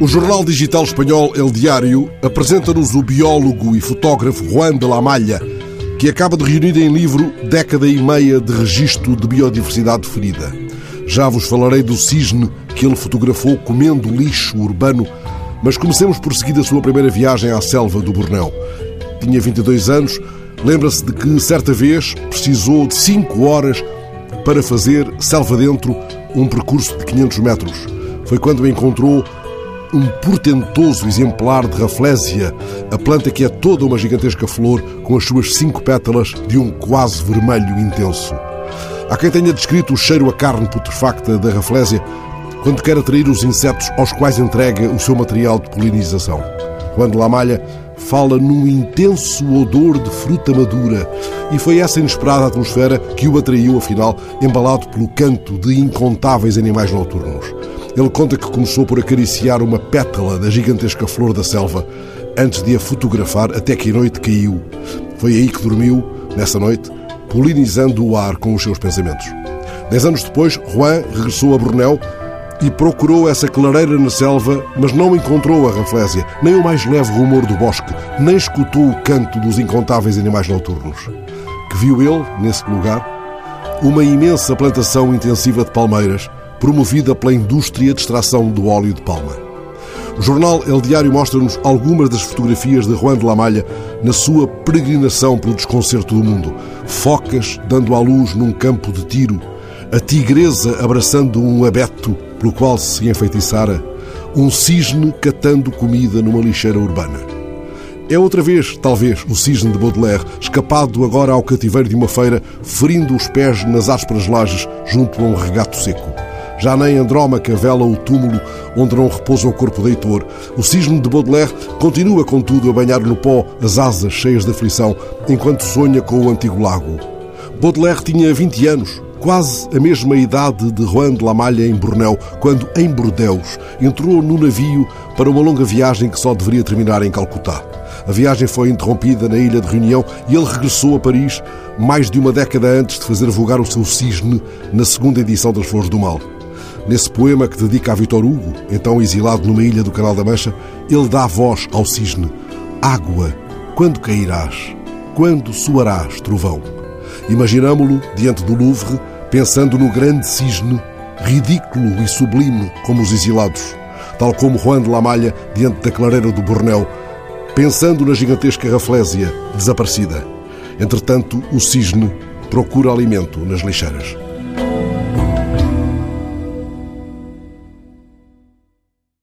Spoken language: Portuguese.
O jornal digital espanhol El Diário apresenta-nos o biólogo e fotógrafo Juan de la Malha, que acaba de reunir em livro década e meia de registro de biodiversidade ferida. Já vos falarei do cisne que ele fotografou comendo lixo urbano, mas comecemos por seguir a sua primeira viagem à selva do Borneo. Tinha 22 anos, lembra-se de que certa vez precisou de 5 horas para fazer selva dentro um percurso de 500 metros. Foi quando encontrou um portentoso exemplar de Rafflesia, a planta que é toda uma gigantesca flor com as suas cinco pétalas de um quase vermelho intenso. Há quem tenha descrito o cheiro a carne putrefacta da Rafflesia quando quer atrair os insetos aos quais entrega o seu material de polinização. Quando Lamalha fala num intenso odor de fruta madura e foi essa inesperada atmosfera que o atraiu, afinal, embalado pelo canto de incontáveis animais noturnos. Ele conta que começou por acariciar uma pétala da gigantesca flor da selva antes de a fotografar até que a noite caiu. Foi aí que dormiu, nessa noite, polinizando o ar com os seus pensamentos. Dez anos depois, Juan regressou a Bornéu e procurou essa clareira na selva, mas não encontrou a Rafflesia, nem o mais leve rumor do bosque, nem escutou o canto dos incontáveis animais noturnos. Que viu ele, nesse lugar, uma imensa plantação intensiva de palmeiras, promovida pela indústria de extração do óleo de palma. O jornal El Diário mostra-nos algumas das fotografias de Juan de la Malha na sua peregrinação pelo desconcerto do mundo. Focas dando à luz num campo de tiro, a tigresa abraçando um abeto pelo qual se enfeitiçara, um cisne catando comida numa lixeira urbana. É outra vez, talvez, o cisne de Baudelaire, escapado agora ao cativeiro de uma feira, ferindo os pés nas ásperas lajes junto a um regato seco. Já nem Andrómaca vela o túmulo onde não repousa o corpo de Heitor. O cisne de Baudelaire continua, contudo, a banhar no pó as asas cheias de aflição, enquanto sonha com o antigo lago. Baudelaire tinha 20 anos, quase a mesma idade de Juan de la Malha em Bornéu, quando, em Bordeus, entrou no navio para uma longa viagem que só deveria terminar em Calcutá. A viagem foi interrompida na ilha de Reunião e ele regressou a Paris mais de uma década antes de fazer vogar o seu cisne na segunda edição das Flores do Mal. Nesse poema que dedica a Vitor Hugo, então exilado numa ilha do Canal da Mancha, ele dá voz ao cisne. Água, quando cairás? Quando soarás, trovão? Imaginámo-lo diante do Louvre, pensando no grande cisne, ridículo e sublime como os exilados, tal como Juan de la Malha diante da clareira do Bornéu, pensando na gigantesca Raflésia desaparecida. Entretanto, o cisne procura alimento nas lixeiras.